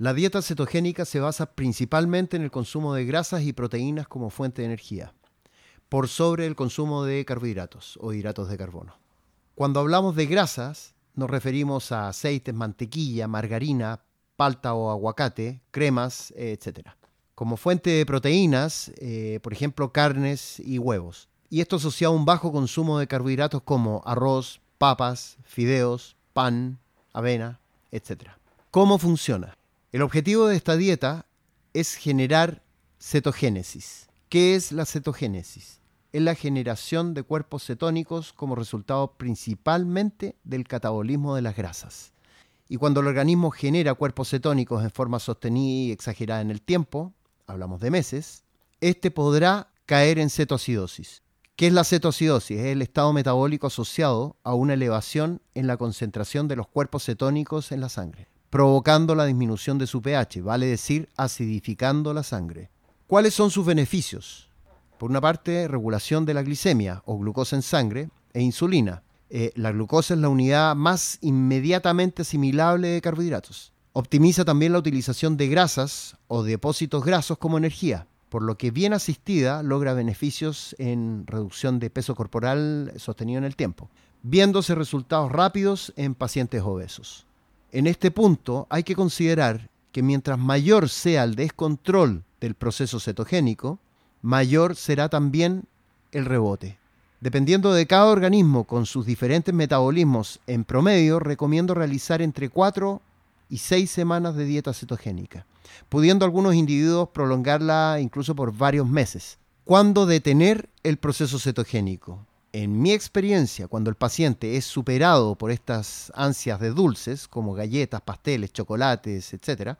La dieta cetogénica se basa principalmente en el consumo de grasas y proteínas como fuente de energía, por sobre el consumo de carbohidratos o hidratos de carbono. Cuando hablamos de grasas, nos referimos a aceites, mantequilla, margarina, palta o aguacate, cremas, etc. Como fuente de proteínas, eh, por ejemplo, carnes y huevos. Y esto asociado a un bajo consumo de carbohidratos como arroz, papas, fideos, pan, avena, etc. ¿Cómo funciona? El objetivo de esta dieta es generar cetogénesis. ¿Qué es la cetogénesis? Es la generación de cuerpos cetónicos como resultado principalmente del catabolismo de las grasas. Y cuando el organismo genera cuerpos cetónicos en forma sostenida y exagerada en el tiempo, hablamos de meses, este podrá caer en cetoacidosis. ¿Qué es la cetoacidosis? Es el estado metabólico asociado a una elevación en la concentración de los cuerpos cetónicos en la sangre provocando la disminución de su pH, vale decir, acidificando la sangre. ¿Cuáles son sus beneficios? Por una parte, regulación de la glicemia o glucosa en sangre e insulina. Eh, la glucosa es la unidad más inmediatamente asimilable de carbohidratos. Optimiza también la utilización de grasas o depósitos grasos como energía, por lo que bien asistida logra beneficios en reducción de peso corporal sostenido en el tiempo, viéndose resultados rápidos en pacientes obesos. En este punto hay que considerar que mientras mayor sea el descontrol del proceso cetogénico, mayor será también el rebote. Dependiendo de cada organismo con sus diferentes metabolismos, en promedio recomiendo realizar entre 4 y 6 semanas de dieta cetogénica, pudiendo algunos individuos prolongarla incluso por varios meses. ¿Cuándo detener el proceso cetogénico? En mi experiencia, cuando el paciente es superado por estas ansias de dulces, como galletas, pasteles, chocolates, etc.,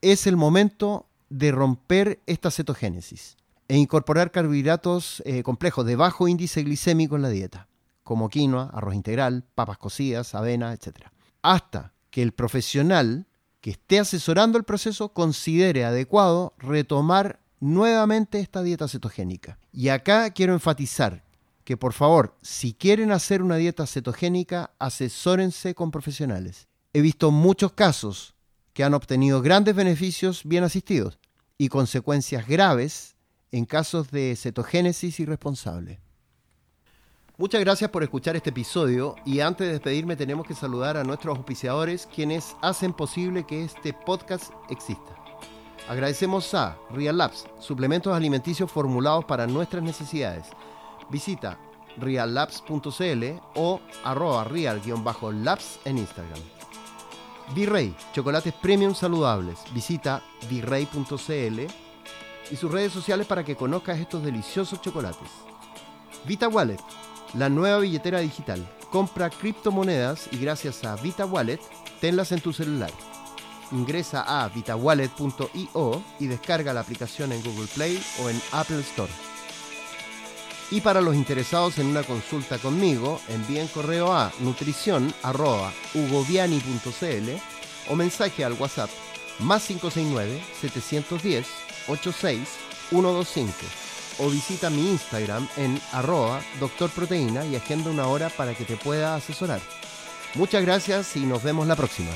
es el momento de romper esta cetogénesis e incorporar carbohidratos eh, complejos de bajo índice glicémico en la dieta, como quinoa, arroz integral, papas cocidas, avena, etc. Hasta que el profesional que esté asesorando el proceso considere adecuado retomar nuevamente esta dieta cetogénica. Y acá quiero enfatizar que por favor, si quieren hacer una dieta cetogénica, asesórense con profesionales. He visto muchos casos que han obtenido grandes beneficios bien asistidos y consecuencias graves en casos de cetogénesis irresponsable. Muchas gracias por escuchar este episodio y antes de despedirme tenemos que saludar a nuestros auspiciadores quienes hacen posible que este podcast exista. Agradecemos a Real Labs, suplementos alimenticios formulados para nuestras necesidades visita reallabs.cl o arroba real-labs en Instagram. Virrey, chocolates premium saludables. Visita virrey.cl y sus redes sociales para que conozcas estos deliciosos chocolates. Vita Wallet, la nueva billetera digital. Compra criptomonedas y gracias a Vita Wallet, tenlas en tu celular. Ingresa a vitawallet.io y descarga la aplicación en Google Play o en Apple Store. Y para los interesados en una consulta conmigo, envíen correo a nutricion.ugoviani.cl o mensaje al WhatsApp más 569-710-86125 o visita mi Instagram en arroba doctorproteína y agenda una hora para que te pueda asesorar. Muchas gracias y nos vemos la próxima.